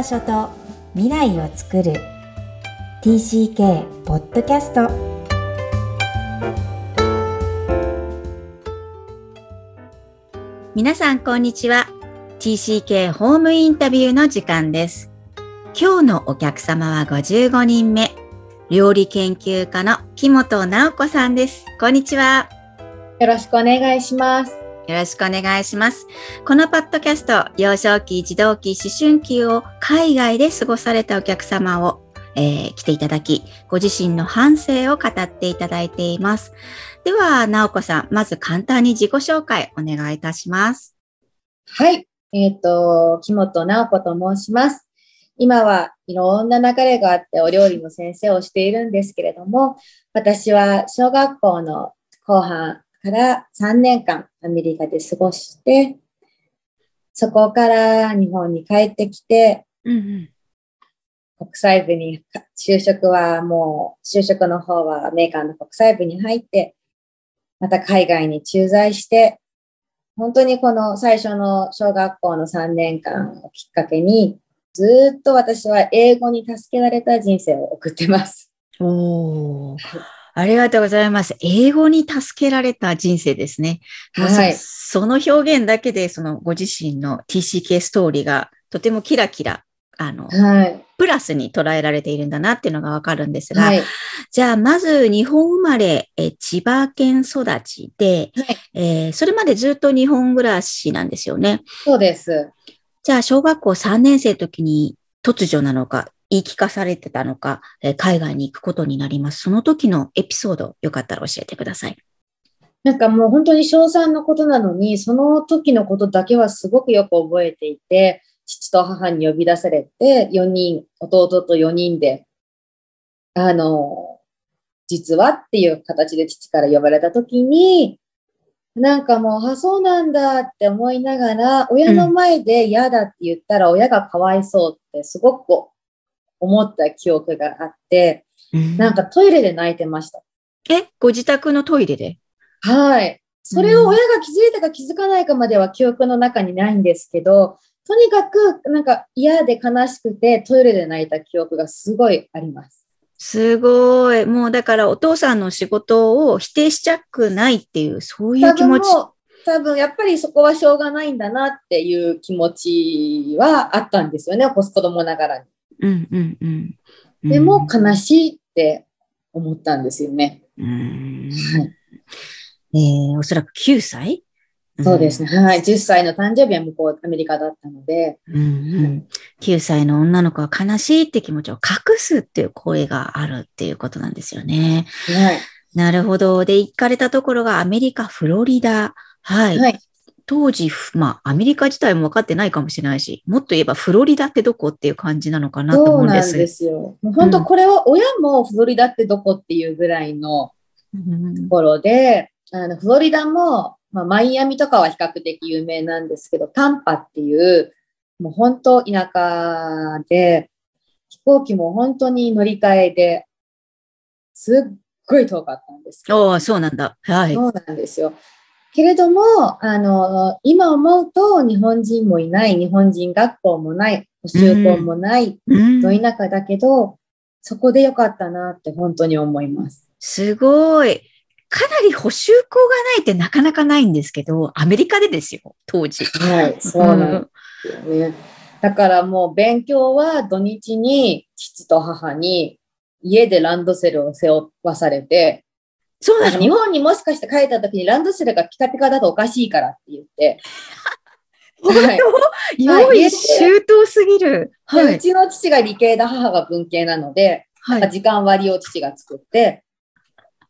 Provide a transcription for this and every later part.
場所と未来を作る。TCK ポッドキャスト皆さんこんにちは。TCK ホームインタビューの時間です。今日のお客様は55人目。料理研究家の木本直子さんです。こんにちは。よろしくお願いしますよろしくお願いします。このパッドキャスト、幼少期、児童期、思春期を海外で過ごされたお客様を、えー、来ていただき、ご自身の反省を語っていただいています。では、直子さん、まず簡単に自己紹介お願いいたします。はい。えっ、ー、と、木本直子と申します。今はいろんな流れがあってお料理の先生をしているんですけれども、私は小学校の後半、から3年間アメリカで過ごして、そこから日本に帰ってきて、うんうん、国際部に、就職はもう、就職の方はメーカーの国際部に入って、また海外に駐在して、本当にこの最初の小学校の3年間をきっかけに、ずっと私は英語に助けられた人生を送ってます。おー。ありがとうございます。英語に助けられた人生ですね。はい、その表現だけで、そのご自身の TCK ストーリーがとてもキラキラ、あの、はい、プラスに捉えられているんだなっていうのがわかるんですが、はい、じゃあ、まず日本生まれ、え千葉県育ちで、はい、えー、それまでずっと日本暮らしなんですよね。そうです。じゃあ、小学校3年生の時に突如なのか、言い聞かされてたのか、海外に行くことになります。その時のエピソード、よかったら教えてください。なんかもう本当に小3のことなのに、その時のことだけはすごくよく覚えていて、父と母に呼び出されて、4人、弟と4人で、あの、実はっていう形で父から呼ばれた時に、なんかもう、あ、そうなんだって思いながら、親の前で嫌だって言ったら親がかわいそうってすごく思った記憶があって、なんかトイレで泣いてました。え？ご自宅のトイレで？はい。それを親が気づいたか気づかないかまでは記憶の中にないんですけど、とにかくなんか嫌で悲しくてトイレで泣いた記憶がすごいあります。すごい。もうだからお父さんの仕事を否定しちゃくないっていう、そういう気持ち。多分やっぱりそこはしょうがないんだなっていう気持ちはあったんですよね、子供ながらに。うんうんうん、でも悲しいって思ったんですよね。うんはいえー、おそらく9歳？そうですね。はい。10歳の誕生日は向こう、アメリカだったので、うんうん。9歳の女の子は悲しいって気持ちを隠すっていう声があるっていうことなんですよね。はい。なるほど。で、行かれたところがアメリカ、フロリダ。はい。はい、当時、まあ、アメリカ自体も分かってないかもしれないし、もっと言えばフロリダってどこっていう感じなのかなと思うんです。そうなんですよ。もう本当これは親もフロリダってどこっていうぐらいのところで、うん、あのフロリダも、まあ、マイアミとかは比較的有名なんですけど、タンパっていう、もう本当田舎で、飛行機も本当に乗り換えで、すっごい遠かったんですおそうなんだ。はい。そうなんですよ。けれども、あの、今思うと日本人もいない、日本人学校もない、補修校もない、ど田舎だけど、そこでよかったなって本当に思います。すごい。かなり補修校がないってなかなかないんですけど、アメリカでですよ、当時。はい、そうなんですよね。うん、だからもう勉強は土日に父と母に家でランドセルを背負わされて、そうなの日本にもしかして帰った時にランドセルがピカピカだとおかしいからって言って。本当、はい、用意周到すぎる、はい。うちの父が理系で母が文系なので、はい、時間割を父が作って、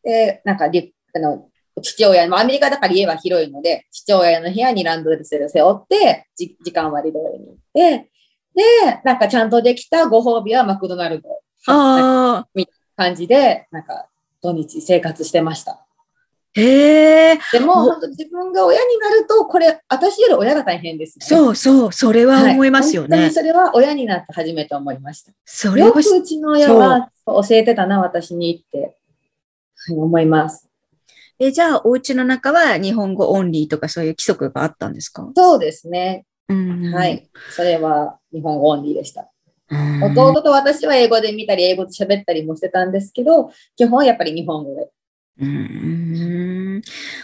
で、なんかあの、父親の、アメリカだから家は広いので、父親の部屋にランドセル背負って、時間割通りに行って、で、なんかちゃんとできたご褒美はマクドナルド。ああ。みたいな感じで、なんか土日生活してました。へえ。でも、本当自分が親になると、これ、私より親が大変ですね。そうそう、それは思いますよね。はい、それは親になって初めて思いました。それよくうちの親は教えてたな、私にって、はい、思います。え、じゃあ、お家の中は日本語オンリーとかそういう規則があったんですか？そうですね。うん、はい。それは日本語オンリーでした。弟と私は英語で見たり、英語で喋ったりもしてたんですけど、基本はやっぱり日本語で。うん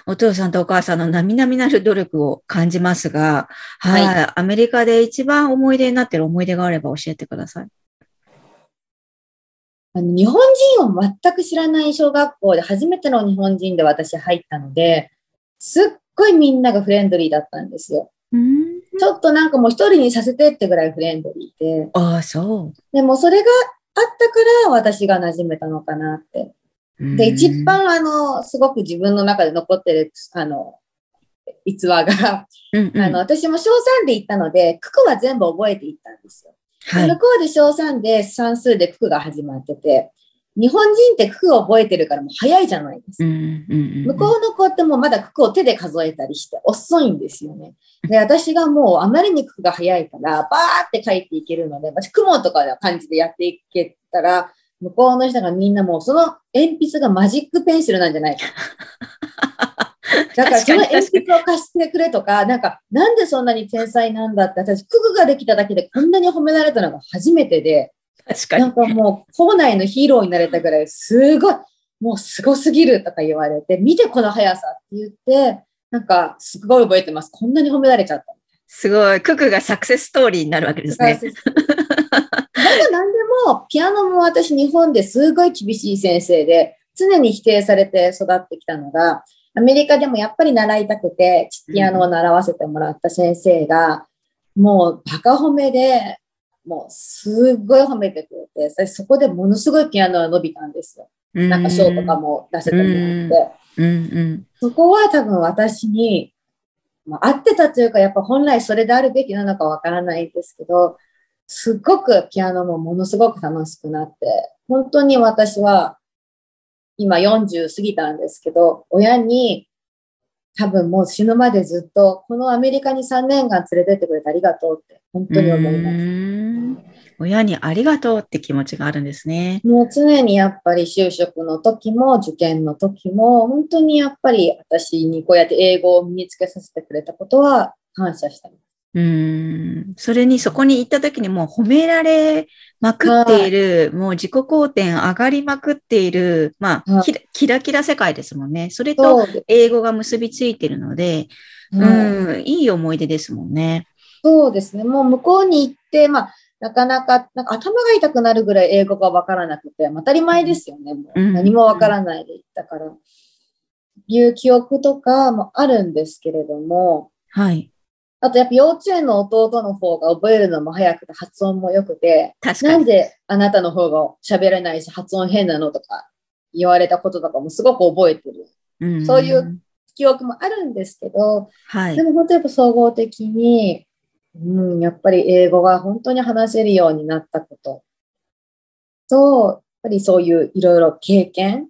お父さんとお母さんの並々なる努力を感じますが、はい、はい、アメリカで一番思い出になってる思い出があれば教えてください。あの日本人を全く知らない小学校で初めての日本人で私入ったので、すっごいみんながフレンドリーだったんですよ。ちょっとなんかもう一人にさせてってぐらいフレンドリーで。ああ、そう。でもそれがあったから私が馴染めたのかなってで、一番あの、すごく自分の中で残ってる、あの、逸話が、うんうん、あの、私も小3で行ったので、九九は全部覚えていったんですよ。はい、向こうで小3で算数で九九が始まってて、日本人って九九を覚えてるからもう早いじゃないですか。向こうの子ってもうまだ九九を手で数えたりして遅いんですよね。で、私がもうあまりに九九が早いから、バーって書いていけるので、私雲とかの感じでやっていけたら、向こうの人がみんなもうその鉛筆がマジックペンシルなんじゃないか。だからその鉛筆を貸してくれとか、なんか、なんでそんなに天才なんだって、私、クグができただけでこんなに褒められたのが初めてで、確かに。なんかもう、校内のヒーローになれたぐらい、すごい、もうすごすぎるとか言われて、見てこの速さって言って、なんか、すごい覚えてます。こんなに褒められちゃった。すごい。ククがサクセスストーリーになるわけですね。何でも、ピアノも私日本ですごい厳しい先生で、常に否定されて育ってきたのが、アメリカでもやっぱり習いたくて、ピアノを習わせてもらった先生が、もうバカ褒めで、もうすっごい褒めてくれて、そこでものすごいピアノが伸びたんですよ。なんか賞とかも出せてもらって。うん。うん、そこは多分私に、まあ、合ってたというか、やっぱ本来それであるべきなのかわからないですけど、すっごくピアノもものすごく楽しくなって、本当に私は今40過ぎたんですけど、親に多分もう死ぬまでずっと、このアメリカに3年間連れてってくれてありがとうって本当に思います。親にありがとうって気持ちがあるんですね。もう常にやっぱり就職の時も受験の時も、本当にやっぱり私にこうやって英語を身につけさせてくれたことは感謝してます。うん。それにそこに行った時にもう褒められまくっている、もう自己肯定上がりまくっている、まあ、キラキラ世界ですもんね。それと英語が結びついているので、うん、いい思い出ですもんね。そうですね。もう向こうに行って、まあ、なかなか、なんか頭が痛くなるぐらい英語がわからなくて、当たり前ですよね。もう何もわからないで行ったから。いう記憶とかもあるんですけれども、はい。あとやっぱ幼稚園の弟の方が覚えるのも早くて発音も良くて、なんであなたの方が喋れないし発音変なのとか言われたこととかもすごく覚えてる。うん、そういう記憶もあるんですけど、はい、でも本当やっぱ総合的に、うん、やっぱり英語が本当に話せるようになったことと、やっぱりそういういろいろ経験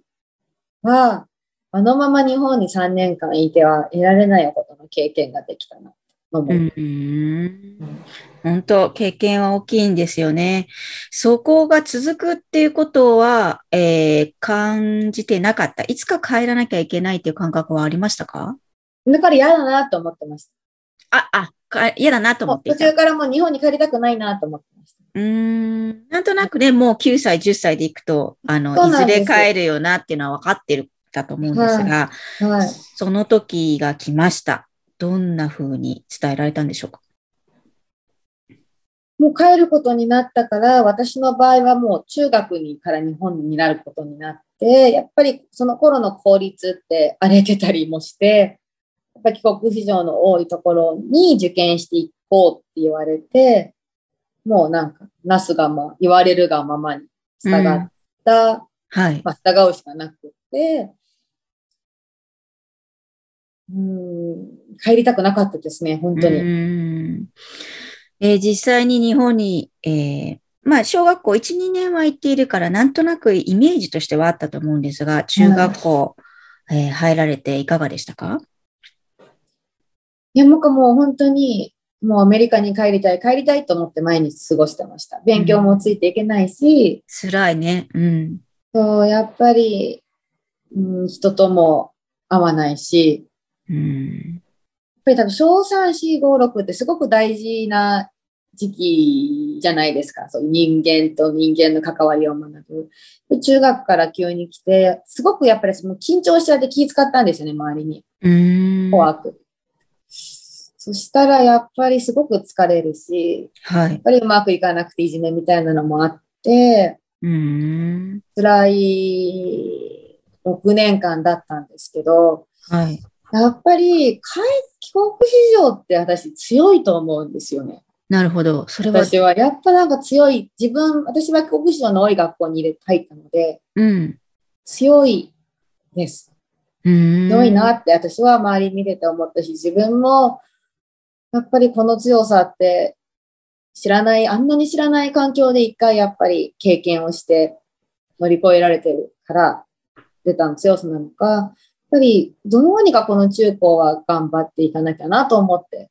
は、あのまま日本に3年間いては得られないことの経験ができたな。思う。ん本当、経験は大きいんですよね。そこが続くっていうことは、えー、感じてなかった。いつか帰らなきゃいけないっていう感覚はありましたか？だから嫌だなと思ってました。あ、あ、嫌だなと思って途中からもう日本に帰りたくないなと思ってました。うん。なんとなくね、もう9歳、10歳で行くと、あの、いずれ帰るよなっていうのは分かってるだと思うんですが、はいはい、その時が来ました。どんな風に伝えられたんでしょうか？もう帰ることになったから、私の場合はもう中学にから日本になることになって、やっぱりその頃の公立って荒れてたりもして、やっぱ帰国子女の多いところに受験していこうって言われて、もうなんか、なすがま、言われるがままに従った、うん、はい。まあ、従うしかなくて、うん帰りたくなかったですね、本当に。えー、実際に日本に、えー、まあ、小学校1、2年は行っているから、なんとなくイメージとしてはあったと思うんですが、中学校、うん、えー、入られていかがでしたか？いや、僕もう本当に、もうアメリカに帰りたい、帰りたいと思って毎日過ごしてました。勉強もついていけないし。うん、辛いね。うん。そう、やっぱり、うん、人とも会わないし、うん、やっぱり多分小3、4、5、6ってすごく大事な時期じゃないですか。そう人間と人間の関わりを学ぶ。で中学から急に来て、すごくやっぱりその緊張しちゃって気使ったんですよね、周りに。うん。怖く。そしたらやっぱりすごく疲れるし、はいやっ。ぱりうまくいかなくていじめみたいなのもあって、うん。辛い6年間だったんですけど、はい。やっぱり帰帰国子女って私強いと思うんですよね。なるほど。それは、私はやっぱなんか強い、自分、私は帰国子女の多い学校に入れ入ったので、うん。強いです。うん。強いなって私は周り見てて思ったし、自分もやっぱりこの強さって知らない、あんなに知らない環境で一回やっぱり経験をして乗り越えられてるから出た強さなのか、ぱりどうにかこの中高は頑張っていかなきゃなと思って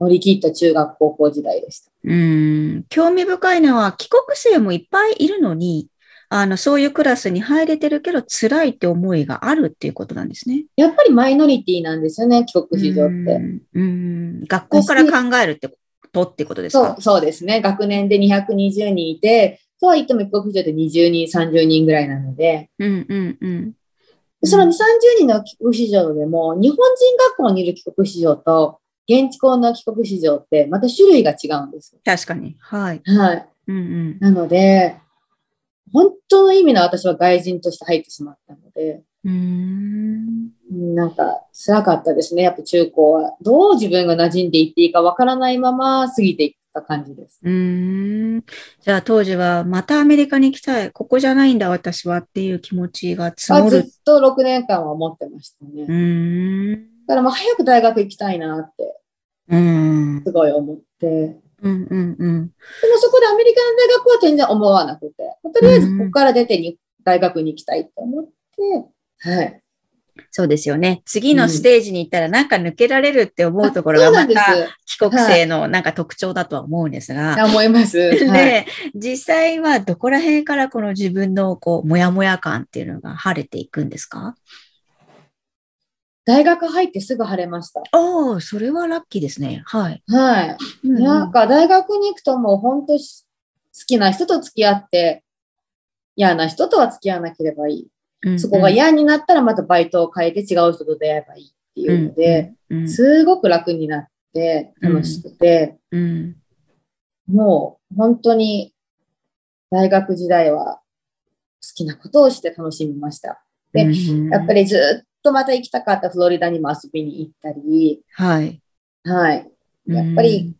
乗り切った中学高校時代でした。うん。興味深いのは、帰国生もいっぱいいるのに、あの、そういうクラスに入れてるけど、辛いって思いがあるっていうことなんですね。やっぱりマイノリティなんですよね、帰国子女って。うん。うん学校から考えるってことってことですか？そう、そうですね。学年で220人いて、とは言っても帰国子女で20人、30人ぐらいなので、うんうんうん。その2、30人の帰国子女でも、日本人学校にいる帰国子女と、現地校の帰国子女ってまた種類が違うんですよ。確かに。はい。はい。うんうん。なので、本当の意味の私は外人として入ってしまったので、うーん。うんなんか辛かったですね。やっぱ中高は。どう自分が馴染んでいっていいかわからないまま過ぎていった感じです。うーん。じゃあ当時は、またアメリカに行きたい。ここじゃないんだ、私はっていう気持ちが積もる。あずっと6年間は思ってましたね。うーん。だからもう早く大学行きたいなってうん。すごい思って。でうんうんうん。もそこでアメリカの大学は全然思わなくて、とりあえずここから出てに大学に行きたいって思って、はい。そうですよね。次のステージに行ったらなんか抜けられるって思うところが。また帰国生のなんか特徴だとは思うんですが。思います。はい、で、実際はどこら辺からこの自分のこう、もやもや感っていうのが晴れていくんですか？大学入ってすぐ晴れました。ああ、それはラッキーですね。はい。はい。なんか大学に行くともう本当し好きな人と付き合って、嫌な人とは付き合わなければいい。うん。うんそこが嫌になったらまたバイトを変えて違う人と出会えばいいっていうので、うん。すごく楽になって楽しくて、うん。もう本当に大学時代は好きなことをして楽しみました。でうん。やっぱりずっとまた行きたかったフロリダにも遊びに行ったり、はい。はい。やっぱり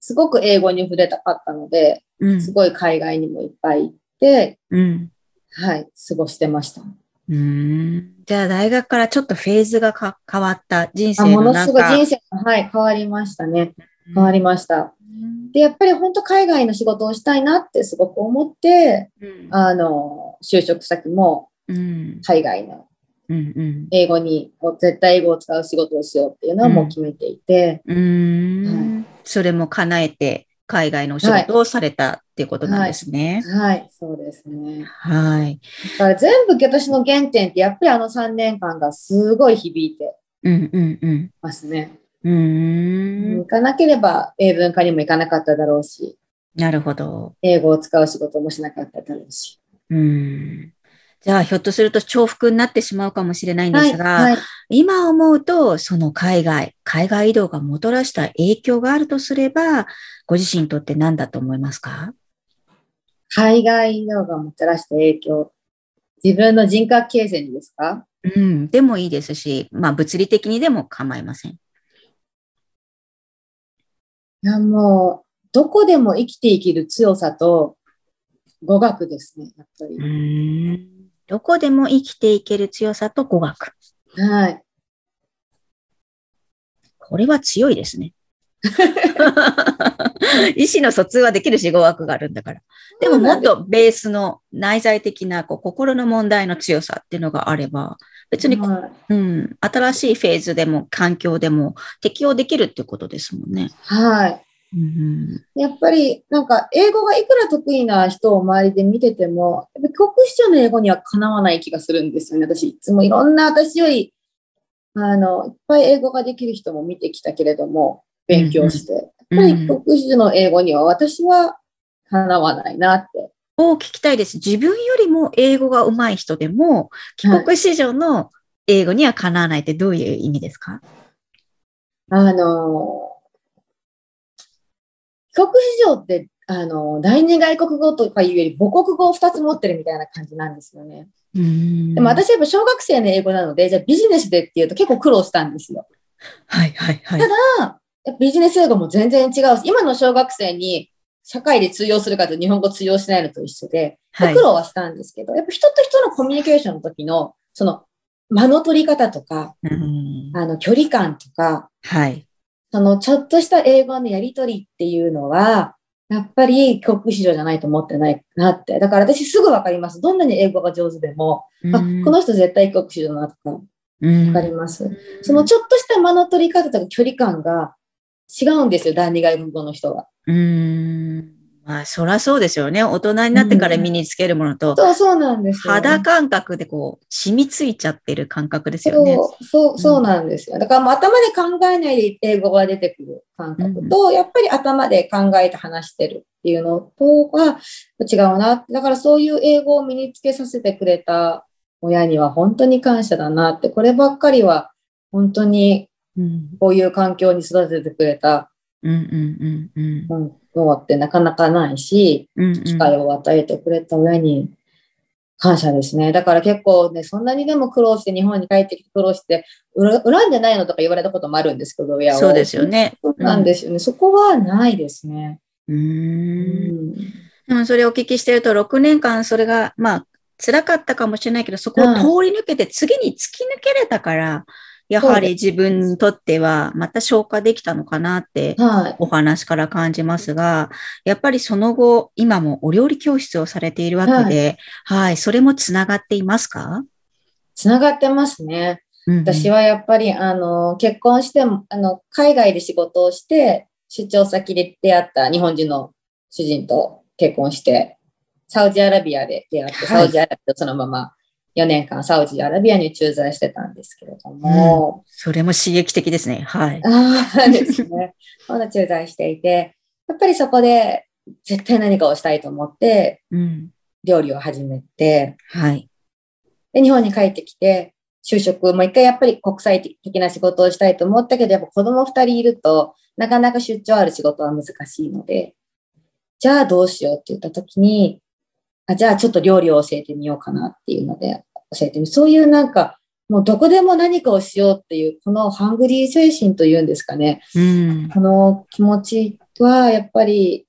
すごく英語に触れたかったので、うん、すごい海外にもいっぱい行って、うん。はい、過ごしてました。うん。じゃあ大学からちょっとフェーズがか変わった人あ生ものすごい。人生が、はい、変わりましたね。変わりました。で、やっぱり本当海外の仕事をしたいなってすごく思って、うんあの、就職先もうん。海外のうんうん。英語に、絶対英語を使う仕事をしようっていうのはもう決めていて、うーん。それも叶えて、海外のお仕事をされたっていうことなんですね。はい、そうですね。はい。だから全部私の原点ってやっぱりあの3年間がすごい響いてうんうんうん。ますね。うーん行。かなければ英文科にも行かなかっただろうし、なるほど。英語を使う仕事もしなかっただろうし。うん。じゃあ、ひょっとすると重複になってしまうかもしれないんですが、はい、今思うと、その海外、海外移動がもたらした影響があるとすれば、ご自身にとって何だと思いますか？海外移動がもたらした影響。自分の人格形成にですか？うん。でもいいですし、まあ、物理的にでも構いません。いや、もう、どこでも生きていける強さと語学ですね、やっぱり。うん。どこでも生きていける強さと語学。はい。これは強いですね。意思の疎通はできるし語学があるんだから。でももっとベースの内在的なこう心の問題の強さっていうのがあれば、別に、はいうん、新しいフェーズでも環境でも適応できるってことですもんね。はい。うんやっぱり、なんか、英語がいくら得意な人を周りで見てても、やっぱり国師長の英語にはかなわない気がするんですよね。私、いつもいろんな私より、あの、いっぱい英語ができる人も見てきたけれども、勉強して。やっやっぱり帰国子女の英語には私はかなわないなって。を聞きたいです。自分よりも英語が上手い人でも、帰国子女の英語にはかなわないってどういう意味ですか？あの、帰国子女って、あの、第二外国語とかいうより母国語を2つ持ってるみたいな感じなんですよね。ででも私やっぱ小学生の英語なので、じゃあビジネスでっていうと結構苦労したんですよ。はいはいはい。ただ、ビジネス英語も全然違うし、今の小学生に社会で通用するかと日本語通用しないのと一緒で、はい苦労はしたんですけど、やっぱ人と人のコミュニケーションの時の、その、間の取り方とか、うんあの、距離感とか、はい。その、ちょっとした英語のやり取りっていうのは、やっぱり帰国子女じゃないと思ってないなって。だから私すぐわかります。どんなに英語が上手でも、あ、この人絶対帰国子女だなとか、わわかります。そのちょっとした間の取り方とか距離感が違うんですよ、第二外国語の人は。うん。まあ、そらそうですよね。大人になってから身につけるものと、そう、そうなんですよ。肌感覚でこう、染みついちゃってる感覚ですよね。そう、そう、そうなんですよ。だからもう頭で考えないで英語が出てくる感覚と、やっぱり頭で考えて話してるっていうのとは違うな。だからそういう英語を身につけさせてくれた親には本当に感謝だなって、こればっかりは本当にうんこういう環境に育ててくれたうんうんうんうんのってなかなかないし、機会を与えてくれた親に感謝ですね。だから結構ね、そんなにでも苦労して日本に帰ってきて苦労して、恨んでないのとか言われたこともあるんですけど、親を。そうですよね。そうなんですよね。そこはないですね。うー。うんん。でもそれをお聞きしてると、6年間それが、まあ、辛かったかもしれないけど、そこを通り抜けて次に突き抜けれたから、やはり自分にとってはまた消化できたのかなってはい。お話から感じますが、やっぱりその後、今もお料理教室をされているわけで、はい、それもつながっていますか？つながってますね。私は、はやっぱり、あの、結婚しても、あの、海外で仕事をして、出張先で出会った日本人の主人と結婚して、サウジアラビアで出会って、はい。サウジアラビアとそのまま4年間サウジアラビアに駐在してたんですけれども、それも刺激的ですね。はい。ああ、ですね。まだ駐在していて、やっぱりそこで絶対何かをしたいと思って、うん。料理を始めて、はい。で、日本に帰ってきて、就職、もう一回やっぱり国際的な仕事をしたいと思ったけど、やっぱ子供二人いると、なかなか出張ある仕事は難しいので、じゃあどうしようって言った時に、あじゃあちょっと料理を教えてみようかなっていうので、教えてみそういうなんか、もうどこでも何かをしようっていう、このハングリー精神というんですかね。うん。この気持ちはやっぱり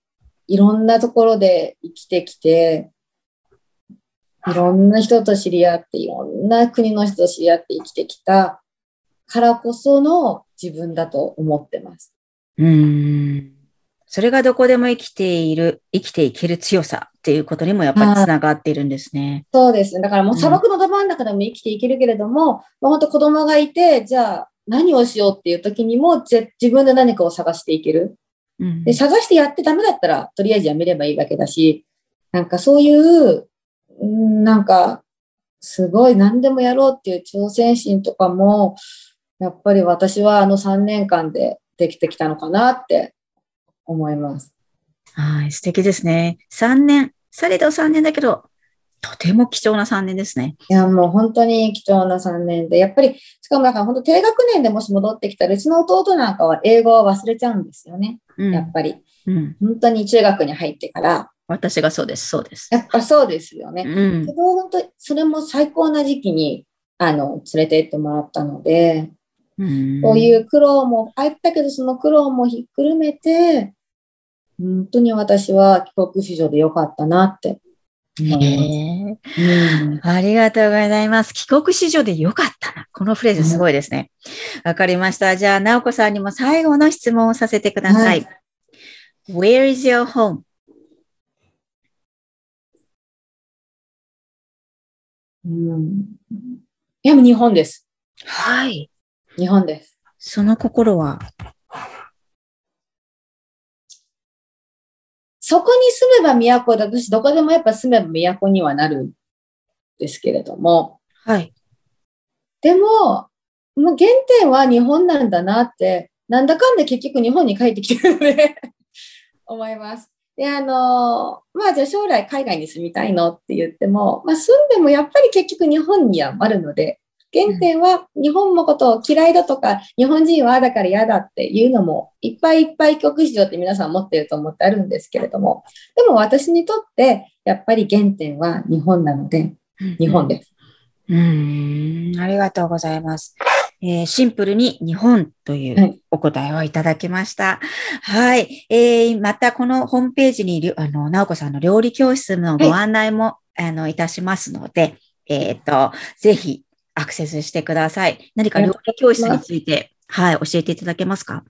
いろんなところで生きてきて、いろんな人と知り合って、いろんな国の人と知り合って生きてきたからこその自分だと思ってます。うん。それがどこでも生きている、生きていける強さっていうことにもやっぱりつながっているんですね。そうですね。だからもう砂漠のど真ん中でも生きていけるけれども、まあ、本当子供がいて、じゃあ何をしようっていう時にもぜ自分で何かを探していける。うんで、探してやってダメだったら、とりあえずやめればいいわけだし、なんかそういう、うんなんか、すごい何でもやろうっていう挑戦心とかも、やっぱり私はあの3年間でできてきたのかなって思います。はい、素敵ですね。3年、されど3年だけど、とても貴重な3年ですね。いや、もう本当に貴重な3年で、やっぱり、しかもなんか本当低学年でもし戻ってきたら、うちの弟なんかは英語を忘れちゃうんですよね。うんやっぱり。うん。本当に中学に入ってから。私がそうです、そうです。やっぱそうですよね。うんけ。ど、本当それも最高な時期に、あの、連れて行ってもらったので、うんこういう苦労もあったけど、その苦労もひっくるめて、本当に私は帰国子女でよかったなって思います。へえうんありがとうございます。帰国子女でよかったな。このフレーズすごいですね。わ、かりました。じゃあ、直子さんにも最後の質問をさせてください。Where is your home? うんいや、日本です。はい。日本です。その心は、そこに住めば都だとし、どこでもやっぱ住めば都にはなるんですけれども、はい。でも、もう原点は日本なんだなって、なんだかんだ結局日本に帰ってきてるので思います。で、あの、まあじゃあ将来海外に住みたいのって言っても、まあ住んでもやっぱり結局日本にはあるので、原点は日本のことを嫌いだとか、日本人はだから嫌だっていうのもいっぱいいっぱい曲史上って皆さん持ってると思ってあるんですけれども、でも私にとってやっぱり原点は日本なので、日本です。うん、ありがとうございます。えー、シンプルに日本というお答えをいただきました。はい。はい、えー、またこのホームページに、あの、なおこさんの料理教室のご案内も、はい、あの、いたしますので、えっ、ー、と、ぜひアクセスしてください。何か料理教室について、はい、教えていただけますか？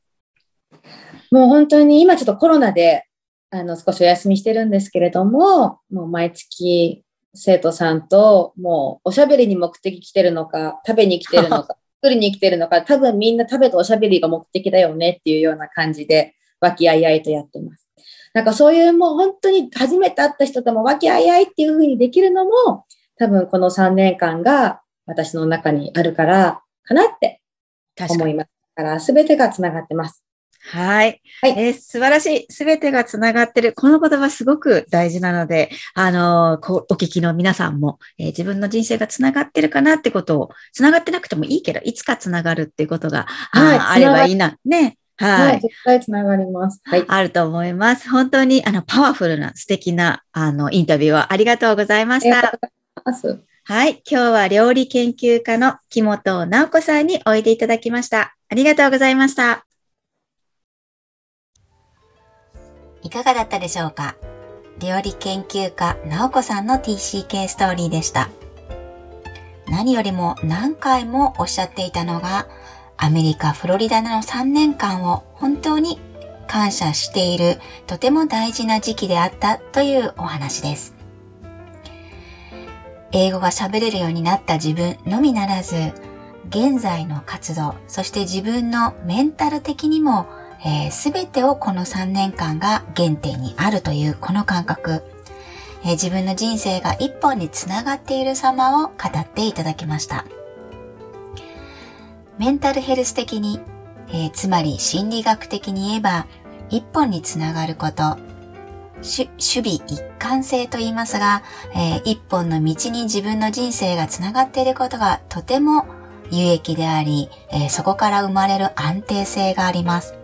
もう本当に今ちょっとコロナで、あの、少しお休みしてるんですけれども、もう毎月生徒さんと、もうおしゃべりに目的来てるのか、食べに来てるのか、作りに来てるのか、多分みんな食べとおしゃべりが目的だよねっていうような感じで、和気あいあいとやってます。なんかそういうもう本当に初めて会った人とも和気あいあいっていうふうにできるのも、多分この3年間が私の中にあるから、かなって思います。から、すべてがつながってます。はい。はい、えー、素晴らしい。すべてがつながってる。この言葉すごく大事なので、あのー、こうお聞きの皆さんも、えー、自分の人生がつながってるかなってことを、つながってなくてもいいけど、いつかつながるっていうことが、はい、ああればいいな。ね。はい。はい、絶対つながります。はい。あると思います。本当に、あの、パワフルな素敵な、あの、インタビューをありがとうございました。ありがとうございます。はい。今日は料理研究家の木本直子さんにおいでいただきました。ありがとうございました。いかがだったでしょうか？料理研究家、直子さんの TCK ストーリーでした。何よりも何回もおっしゃっていたのが、アメリカ・フロリダの3年間を本当に感謝しているとても大事な時期であったというお話です。英語が喋れるようになった自分のみならず、現在の活動、そして自分のメンタル的にもす、え、べ、てをこの3年間が原点にあるというこの感覚、えー、自分の人生が一本につながっている様を語っていただきました。メンタルヘルス的に、えー、つまり心理学的に言えば、一本につながること、守備一貫性と言いますが、えー、一本の道に自分の人生がつながっていることがとても有益であり、えー、そこから生まれる安定性があります。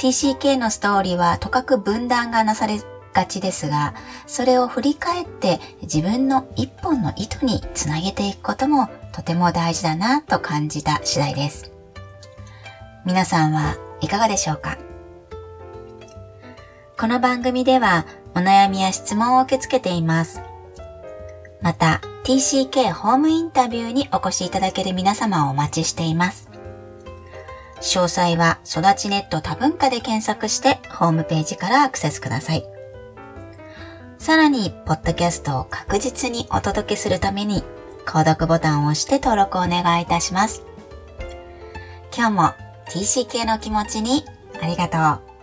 TCK のストーリーはとかく分断がなされがちですが、それを振り返って自分の一本の糸につなげていくこともとても大事だなと感じた次第です。皆さんはいかがでしょうか？この番組ではお悩みや質問を受け付けています。また TCK ホームインタビューにお越しいただける皆様をお待ちしています。詳細は育ちネット多文化で検索してホームページからアクセスください。さらに、ポッドキャストを確実にお届けするために、購読ボタンを押して登録をお願いいたします。今日も TCK の気持ちにありがとう。